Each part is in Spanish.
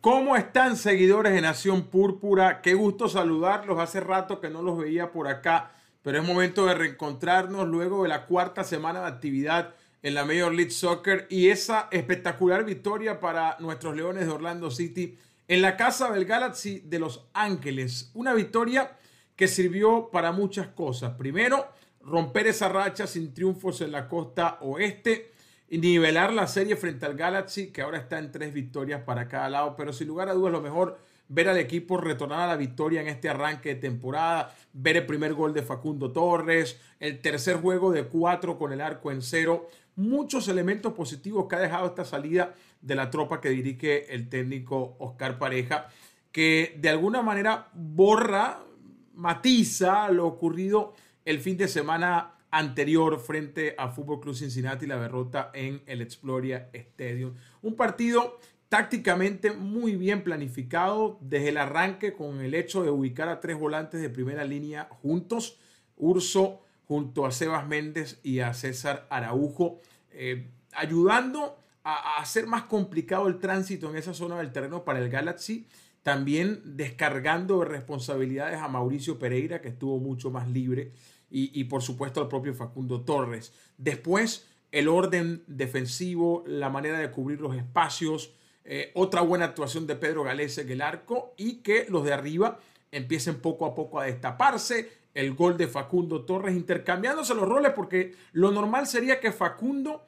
¿Cómo están seguidores de Nación Púrpura? Qué gusto saludarlos. Hace rato que no los veía por acá, pero es momento de reencontrarnos luego de la cuarta semana de actividad en la Major League Soccer y esa espectacular victoria para nuestros Leones de Orlando City en la casa del Galaxy de Los Ángeles. Una victoria que sirvió para muchas cosas. Primero, romper esa racha sin triunfos en la costa oeste y nivelar la serie frente al Galaxy, que ahora está en tres victorias para cada lado, pero sin lugar a dudas lo mejor ver al equipo retornar a la victoria en este arranque de temporada, ver el primer gol de Facundo Torres, el tercer juego de cuatro con el arco en cero, muchos elementos positivos que ha dejado esta salida de la tropa que dirige el técnico Oscar Pareja, que de alguna manera borra, matiza lo ocurrido el fin de semana anterior frente a Fútbol Club Cincinnati, la derrota en el Exploria Stadium. Un partido tácticamente muy bien planificado desde el arranque con el hecho de ubicar a tres volantes de primera línea juntos, Urso junto a Sebas Méndez y a César Araujo, eh, ayudando a, hacer más complicado el tránsito en esa zona del terreno para el Galaxy, también descargando de responsabilidades a Mauricio Pereira, que estuvo mucho más libre y, por supuesto al propio Facundo Torres. Después, el orden defensivo, la manera de cubrir los espacios, eh, otra buena actuación de Pedro Galese en el arco y que los de arriba empiecen poco a poco a destaparse. El gol de Facundo Torres intercambiándose los roles porque lo normal sería que Facundo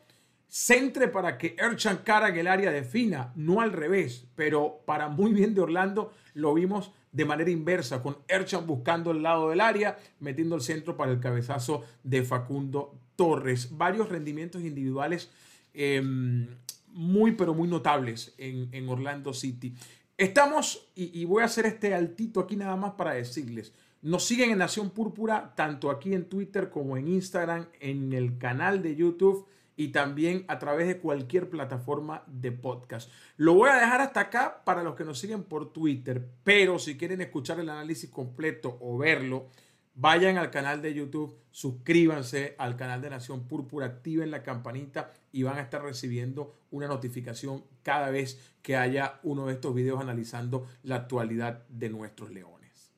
centre para que Erchan Cara en el área defina, no al revés, pero para muy bien de Orlando lo vimos de manera inversa, con Erchan buscando el lado del área, metiendo el centro para el cabezazo de Facundo Torres. Varios rendimientos individuales em, muy, pero muy notables en, Orlando City. Estamos, y, y, voy a hacer este altito aquí nada más para decirles, nos siguen en Nación Púrpura, tanto aquí en Twitter como en Instagram, en el canal de YouTube y también a través de cualquier plataforma de podcast. Lo voy a dejar hasta acá para los que nos siguen por Twitter, pero si quieren escuchar el análisis completo o verlo, vayan al canal de YouTube, suscríbanse al canal de Nación Púrpura, activen la campanita y van a estar recibiendo una notificación cada vez que haya uno de estos videos analizando la actualidad de nuestros leones.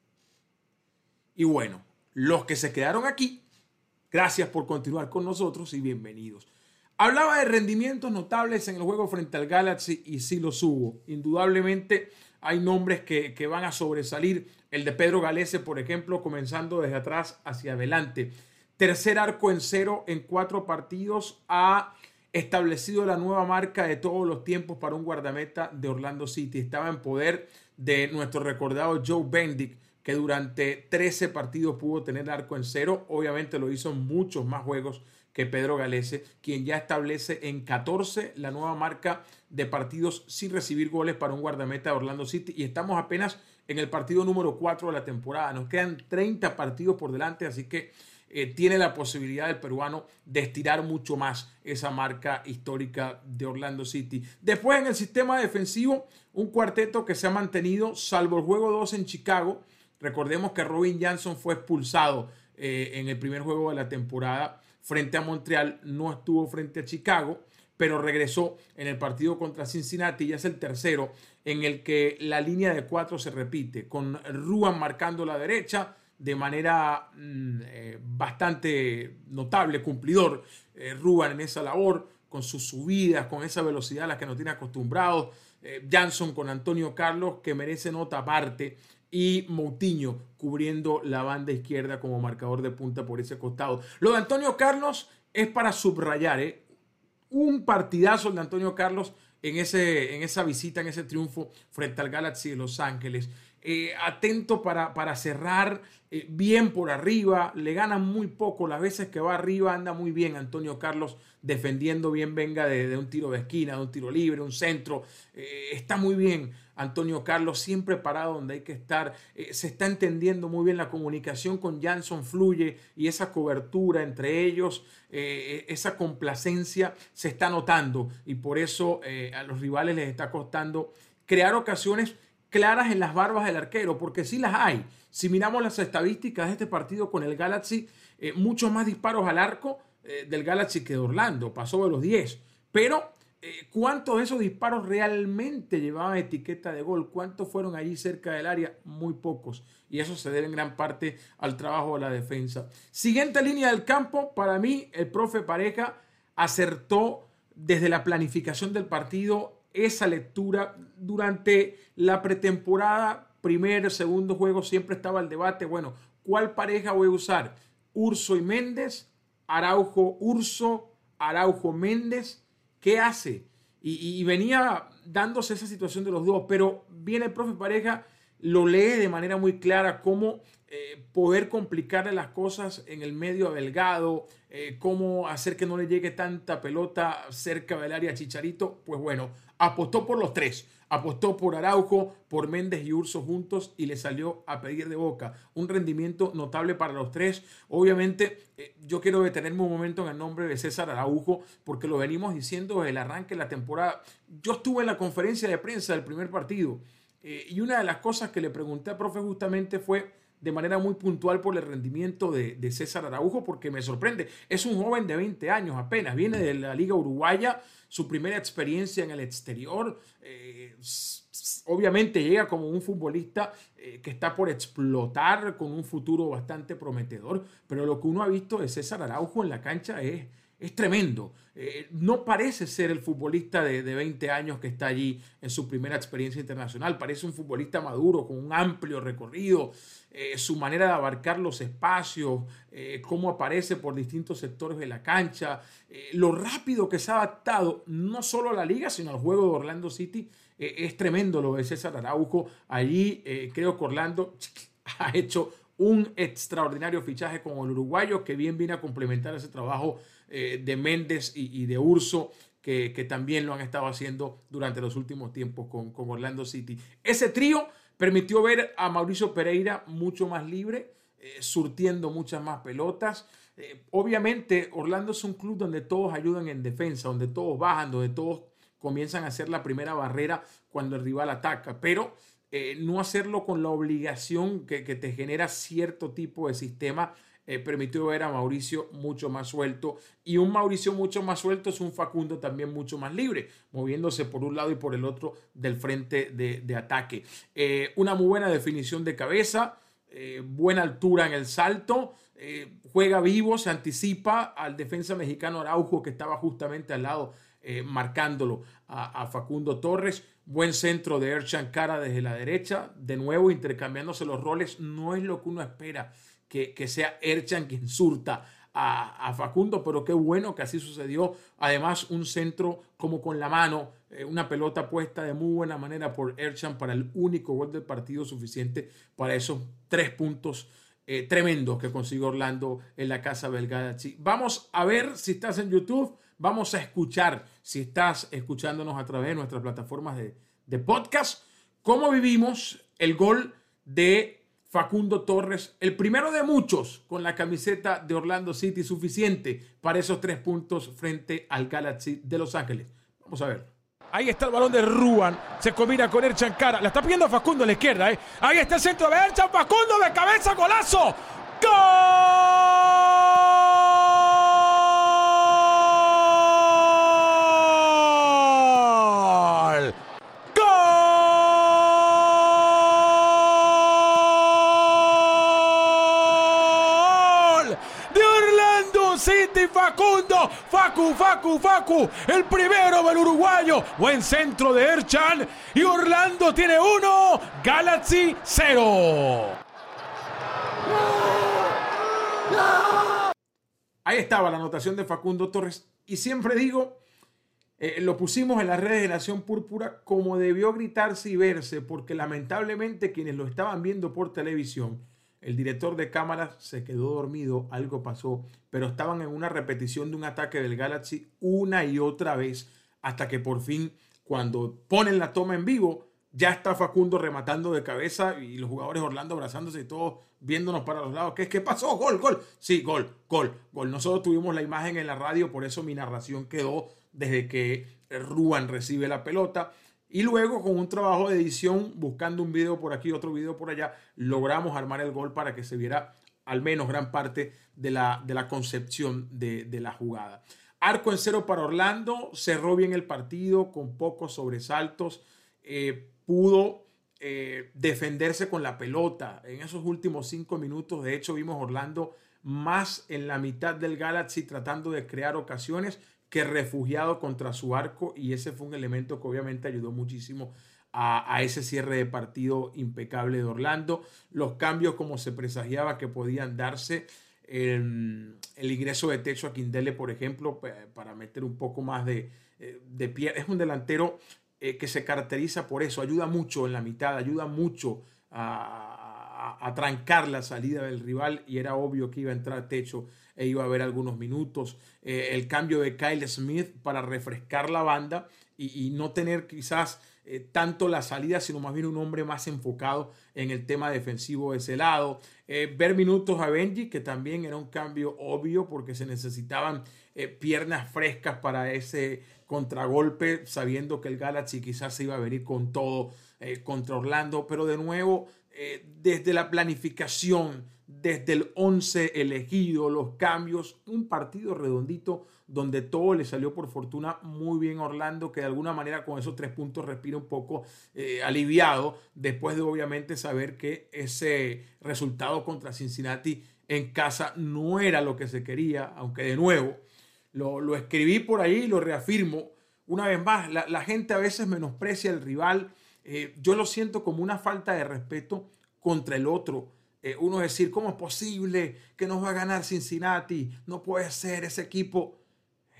Y bueno, los que se quedaron aquí, gracias por continuar con nosotros y bienvenidos. Hablaba de rendimientos notables en el juego frente al Galaxy y sí los hubo. Indudablemente hay nombres que, van a sobresalir. El de Pedro Galese, por ejemplo, comenzando desde atrás hacia adelante. Tercer arco en cero en cuatro partidos. Ha establecido la nueva marca de todos los tiempos para un guardameta de Orlando City. Estaba en poder de nuestro recordado Joe Bendick, que durante 13 partidos pudo tener arco en cero. Obviamente lo hizo en muchos más juegos que Pedro Galese, quien ya establece en 14 la nueva marca de partidos sin recibir goles para un guardameta de Orlando City y estamos apenas en el partido número 4 de la temporada. Nos quedan 30 partidos por delante, así que eh, tiene la posibilidad el peruano de estirar mucho más esa marca histórica de Orlando City. Después en el sistema defensivo, un cuarteto que se ha mantenido, salvo el juego 2 en Chicago. Recordemos que Robin Johnson fue expulsado eh, en el primer juego de la temporada frente a Montreal, no estuvo frente a Chicago, pero regresó en el partido contra Cincinnati y es el tercero en el que la línea de cuatro se repite, con Ruan marcando la derecha de manera mm, eh, bastante notable, cumplidor, eh, Ruan en esa labor, con sus subidas, con esa velocidad a la que nos tiene acostumbrados, eh, Jansson con Antonio Carlos, que merece nota aparte, y Moutinho cubriendo la banda izquierda como marcador de punta por ese costado. Lo de Antonio Carlos es para subrayar, ¿eh? un partidazo de Antonio Carlos en, ese, en esa visita, en ese triunfo frente al Galaxy de Los Ángeles. Eh, atento para, para cerrar eh, bien por arriba, le gana muy poco, las veces que va arriba anda muy bien Antonio Carlos defendiendo bien, venga de, un tiro de esquina, de un tiro libre, un centro, está muy bien Antonio Carlos, siempre parado donde hay que estar. Eh, se está entendiendo muy bien la comunicación con Jansson fluye y esa cobertura entre ellos, eh, esa complacencia se está notando y por eso eh, a los rivales les está costando crear ocasiones claras en las barbas del arquero, porque sí las hay. Si miramos las estadísticas de este partido con el Galaxy, muchos más disparos al arco del Galaxy que de Orlando, pasó de los 10, pero eh, ¿cuántos de esos disparos realmente llevaban etiqueta de gol? ¿Cuántos fueron allí cerca del área? Muy pocos. Y eso se debe en gran parte al trabajo de la defensa. Siguiente línea del campo, para mí el profe Pareja acertó desde la planificación del partido esa lectura durante la pretemporada, primer, segundo juego, siempre estaba el debate, bueno, ¿cuál pareja voy a usar? Urso y Méndez, Araujo Urso, Araujo Méndez, ¿qué hace? Y, venía dándose esa situación de los dos, pero viene el profe Pareja, lo lee de manera muy clara cómo eh, poder complicarle las cosas en el medio delgado, eh, cómo hacer que no le llegue tanta pelota cerca del área Chicharito, pues bueno, apostó por los tres. Apostó por Araujo, por Méndez y Urso juntos y le salió a pedir de boca. Un rendimiento notable para los tres. Obviamente, eh, yo quiero detenerme un momento en el nombre de César Araujo porque lo venimos diciendo desde el arranque de la temporada. Yo estuve en la conferencia de prensa del primer partido eh, y una de las cosas que le pregunté al profe justamente fue de manera muy puntual por el rendimiento de, César Araujo, porque me sorprende. Es un joven de 20 años apenas, viene de la Liga Uruguaya, su primera experiencia en el exterior. Eh, obviamente llega como un futbolista eh, que está por explotar con un futuro bastante prometedor, pero lo que uno ha visto de César Araujo en la cancha es es tremendo. Eh, no parece ser el futbolista de, 20 años que está allí en su primera experiencia internacional. Parece un futbolista maduro, con un amplio recorrido, eh, su manera de abarcar los espacios, eh, cómo aparece por distintos sectores de la cancha, lo rápido que se ha adaptado no solo a la liga, sino al juego de Orlando City. es tremendo lo de César Araujo. Allí creo que Orlando ha hecho un extraordinario fichaje con el uruguayo que bien viene a complementar ese trabajo eh, de Méndez y, de Urso, que, también lo han estado haciendo durante los últimos tiempos con, Orlando City. Ese trío permitió ver a Mauricio Pereira mucho más libre, eh, surtiendo muchas más pelotas. Eh, obviamente, Orlando es un club donde todos ayudan en defensa, donde todos bajan, donde todos comienzan a hacer la primera barrera cuando el rival ataca, pero no hacerlo con la obligación que, que, te genera cierto tipo de sistema eh, permitió ver a Mauricio mucho más suelto. Y un Mauricio mucho más suelto es un Facundo también mucho más libre, moviéndose por un lado y por el otro del frente de, ataque. Eh, una muy buena definición de cabeza, eh, buena altura en el salto. Juega vivo, se anticipa al defensa mexicano Araujo que estaba justamente al lado marcándolo a, Facundo Torres. Buen centro de Erchan Cara desde la derecha. De nuevo, intercambiándose los roles. No es lo que uno espera que, sea Erchan quien surta a, Facundo, pero qué bueno que así sucedió. Además, un centro como con la mano, eh, una pelota puesta de muy buena manera por Erchan para el único gol del partido suficiente para esos tres puntos eh, tremendos que consiguió Orlando en la casa belga. Vamos a ver si estás en YouTube, vamos a escuchar si estás escuchándonos a través de nuestras plataformas de, de podcast, cómo vivimos el gol de Facundo Torres, el primero de muchos con la camiseta de Orlando City, suficiente para esos tres puntos frente al Galaxy de Los Ángeles. Vamos a ver. Ahí está el balón de Ruan. Se combina con Erchan Cara. La está pidiendo Facundo a la izquierda. ¿eh? Ahí está el centro de Erchan. Facundo de cabeza. Golazo. ¡Gol! Facundo, Facu, Facu, Facu, el primero del uruguayo. Buen centro de Erchan y Orlando tiene uno, Galaxy cero. Ahí estaba la anotación de Facundo Torres. Y siempre digo, eh, lo pusimos en las redes de Nación Púrpura como debió gritarse y verse, porque lamentablemente quienes lo estaban viendo por televisión el director de cámaras se quedó dormido, algo pasó, pero estaban en una repetición de un ataque del Galaxy una y otra vez, hasta que por fin, cuando ponen la toma en vivo, ya está Facundo rematando de cabeza y los jugadores Orlando abrazándose y todos viéndonos para los lados. ¿Qué, ¿Qué pasó? Gol, gol. Sí, gol, gol, gol. Nosotros tuvimos la imagen en la radio, por eso mi narración quedó desde que Ruan recibe la pelota. Y luego con un trabajo de edición, buscando un video por aquí, otro video por allá, logramos armar el gol para que se viera al menos gran parte de la, de la concepción de, la jugada. arco en cero para Orlando, cerró bien el partido con pocos sobresaltos, eh, pudo eh, defenderse con la pelota en esos últimos cinco minutos. De hecho, vimos Orlando más en la mitad del Galaxy tratando de crear ocasiones que refugiado contra su arco y ese fue un elemento que obviamente ayudó muchísimo a, ese cierre de partido impecable de Orlando. Los cambios como se presagiaba que podían darse. El, ingreso de techo a Quindele, por ejemplo, para meter un poco más de, eh, de pie. Es un delantero eh, que se caracteriza por eso, ayuda mucho en la mitad, ayuda mucho a, a, trancar la salida del rival y era obvio que iba a entrar techo e iba a haber algunos minutos. Eh, el cambio de Kyle Smith para refrescar la banda y no tener quizás eh, tanto la salida, sino más bien un hombre más enfocado en el tema defensivo de ese lado. Eh, ver minutos a Benji, que también era un cambio obvio porque se necesitaban eh, piernas frescas para ese contragolpe, sabiendo que el Galaxy quizás se iba a venir con todo contra Orlando, pero de nuevo, desde la planificación, desde el 11 elegido, los cambios, un partido redondito donde todo le salió por fortuna muy bien Orlando, que de alguna manera con esos tres puntos respira un poco eh, aliviado, después de obviamente saber que ese resultado contra Cincinnati en casa no era lo que se quería, aunque de nuevo lo, escribí por ahí y lo reafirmo. Una vez más, la, gente a veces menosprecia al rival. Eh, yo lo siento como una falta de respeto contra el otro. Eh, uno decir, ¿cómo es posible que nos va a ganar Cincinnati? No puede ser ese equipo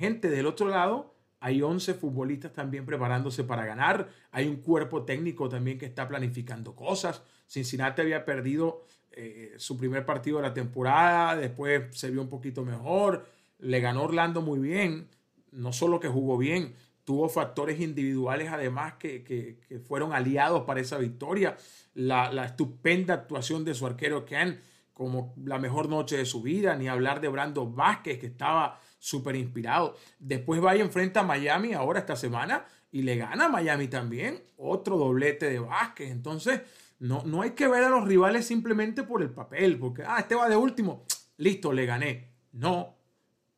gente del otro lado, hay 11 futbolistas también preparándose para ganar, hay un cuerpo técnico también que está planificando cosas. Cincinnati había perdido eh, su primer partido de la temporada, después se vio un poquito mejor, le ganó Orlando muy bien, no solo que jugó bien, tuvo factores individuales además que, fueron aliados para esa victoria. La, la, estupenda actuación de su arquero Ken como la mejor noche de su vida, ni hablar de Brando Vázquez que estaba súper inspirado. Después va y enfrenta a Miami ahora esta semana y le gana a Miami también. Otro doblete de Vázquez. Entonces, no, no hay que ver a los rivales simplemente por el papel, porque, ah, este va de último. Listo, le gané. No,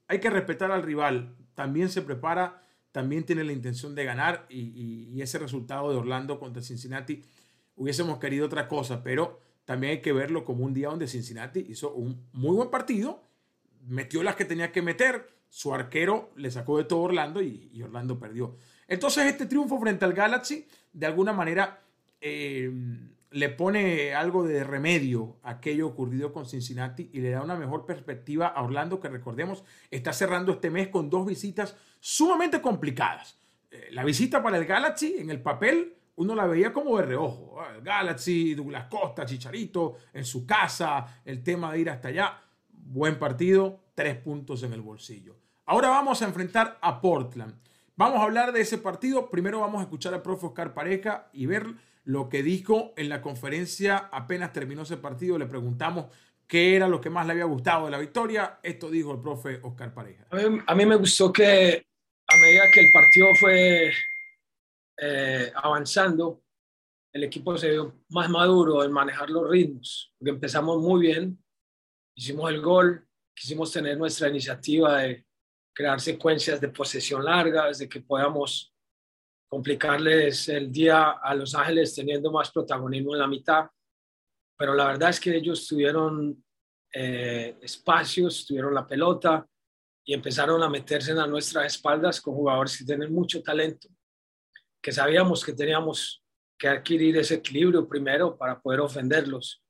hay que respetar al rival. También se prepara, también tiene la intención de ganar y, y ese resultado de Orlando contra Cincinnati hubiésemos querido otra cosa, pero también hay que verlo como un día donde Cincinnati hizo un muy buen partido, metió las que tenía que meter, su arquero le sacó de todo Orlando y, Orlando perdió. Entonces este triunfo frente al Galaxy de alguna manera eh, le pone algo de remedio aquello ocurrido con Cincinnati y le da una mejor perspectiva a Orlando que recordemos está cerrando este mes con dos visitas sumamente complicadas. Eh, la visita para el Galaxy en el papel uno la veía como de reojo. Ah, el Galaxy, Douglas Costa, Chicharito, en su casa, el tema de ir hasta allá. Buen partido, tres puntos en el bolsillo. Ahora vamos a enfrentar a Portland. Vamos a hablar de ese partido. Primero vamos a escuchar al profe Oscar Pareja y ver lo que dijo en la conferencia apenas terminó ese partido. Le preguntamos qué era lo que más le había gustado de la victoria. Esto dijo el profe Oscar Pareja. A mí, me gustó que a medida que el partido fue eh, avanzando, el equipo se vio más maduro en manejar los ritmos. Porque empezamos muy bien, hicimos el gol, quisimos tener nuestra iniciativa de crear secuencias de posesión largas, de que podamos complicarles el día a Los Ángeles teniendo más protagonismo en la mitad. Pero la verdad es que ellos tuvieron eh, espacios, tuvieron la pelota y empezaron a meterse en nuestras espaldas con jugadores que tienen mucho talento, que sabíamos que teníamos que adquirir ese equilibrio primero para poder ofenderlos.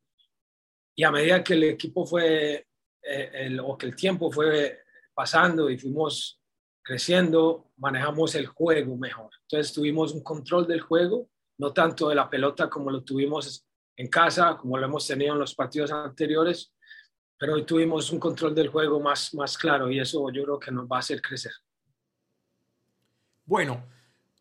Y a medida que el equipo fue, eh, el, o que el tiempo fue pasando y fuimos creciendo, manejamos el juego mejor. Entonces tuvimos un control del juego, no tanto de la pelota como lo tuvimos en casa, como lo hemos tenido en los partidos anteriores, pero hoy tuvimos un control del juego más, más claro y eso yo creo que nos va a hacer crecer. Bueno,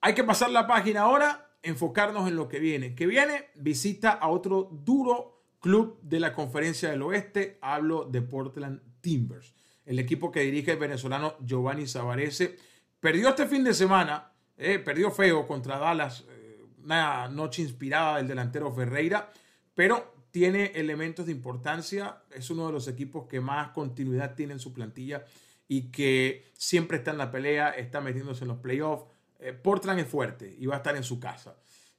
hay que pasar la página ahora, enfocarnos en lo que viene. Que viene, visita a otro duro club de la conferencia del oeste, hablo de Portland Timbers el equipo que dirige el venezolano Giovanni Savarese. Perdió este fin de semana, eh, perdió feo contra Dallas, eh, una noche inspirada del delantero Ferreira, pero tiene elementos de importancia, es uno de los equipos que más continuidad tiene en su plantilla y que siempre está en la pelea, está metiéndose en los playoffs. Eh, Portland es fuerte y va a estar en su casa.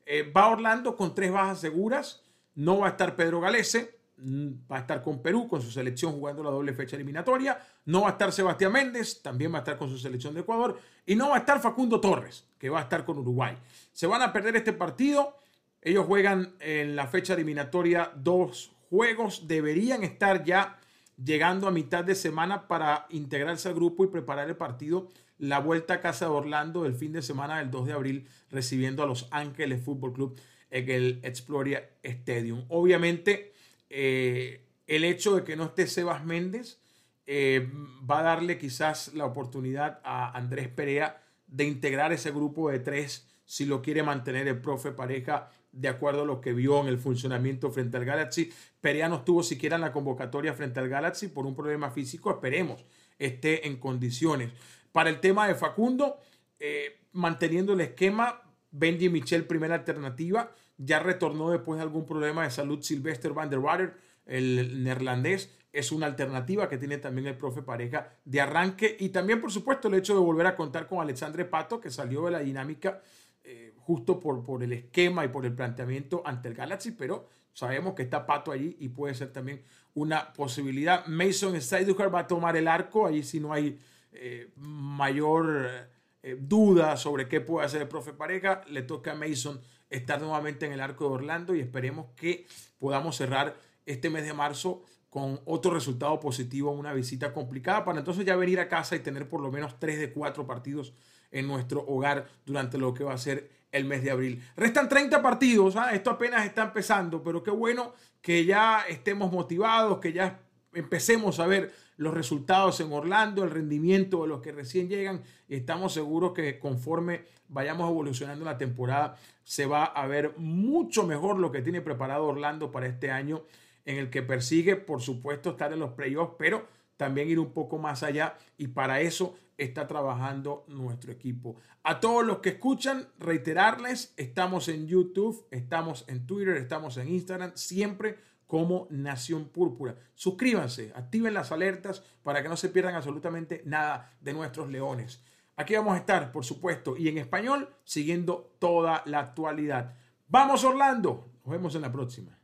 Eh, va Orlando con tres bajas seguras. No va a estar Pedro Galese, va a estar con Perú, con su selección jugando la doble fecha eliminatoria. No va a estar Sebastián Méndez, también va a estar con su selección de Ecuador. Y no va a estar Facundo Torres, que va a estar con Uruguay. Se van a perder este partido. Ellos juegan en la fecha eliminatoria dos juegos. Deberían estar ya llegando a mitad de semana para integrarse al grupo y preparar el partido. La vuelta a casa de Orlando el fin de semana del 2 de abril, recibiendo a Los Ángeles Fútbol Club en el Exploria Stadium. Obviamente, eh, el hecho de que no esté Sebas Méndez eh, va a darle quizás la oportunidad a Andrés Perea de integrar ese grupo de tres si lo quiere mantener el profe pareja de acuerdo a lo que vio en el funcionamiento frente al Galaxy. Perea no estuvo siquiera en la convocatoria frente al Galaxy por un problema físico. Esperemos esté en condiciones. Para el tema de Facundo, eh, manteniendo el esquema, Benji Michel, primera alternativa. Ya retornó después de algún problema de salud Sylvester van der Water, el neerlandés. Es una alternativa que tiene también el profe pareja de arranque. Y también, por supuesto, el hecho de volver a contar con Alexandre Pato, que salió de la dinámica eh, justo por, por el esquema y por el planteamiento ante el Galaxy, pero sabemos que está Pato allí y puede ser también una posibilidad. Mason Steiducher va a tomar el arco, ahí si no hay eh, mayor eh, sobre qué puede hacer el profe Pareja, le toca a Mason estar nuevamente en el arco de Orlando y esperemos que podamos cerrar este mes de marzo con otro resultado positivo, una visita complicada, para entonces ya venir a casa y tener por lo menos tres de cuatro partidos en nuestro hogar durante lo que va a ser el mes de abril. Restan 30 partidos, ¿ah? esto apenas está empezando, pero qué bueno que ya estemos motivados, que ya empecemos a ver los resultados en Orlando, el rendimiento de los que recién llegan estamos seguros que conforme vayamos evolucionando la temporada se va a ver mucho mejor lo que tiene preparado Orlando para este año en el que persigue, por supuesto, estar en los playoffs, pero también ir un poco más allá y para eso está trabajando nuestro equipo. A todos los que escuchan, reiterarles, estamos en YouTube, estamos en Twitter, estamos en Instagram, siempre como Nación Púrpura. Suscríbanse, activen las alertas para que no se pierdan absolutamente nada de nuestros leones. Aquí vamos a estar, por supuesto, y en español, siguiendo toda la actualidad. Vamos Orlando, nos vemos en la próxima.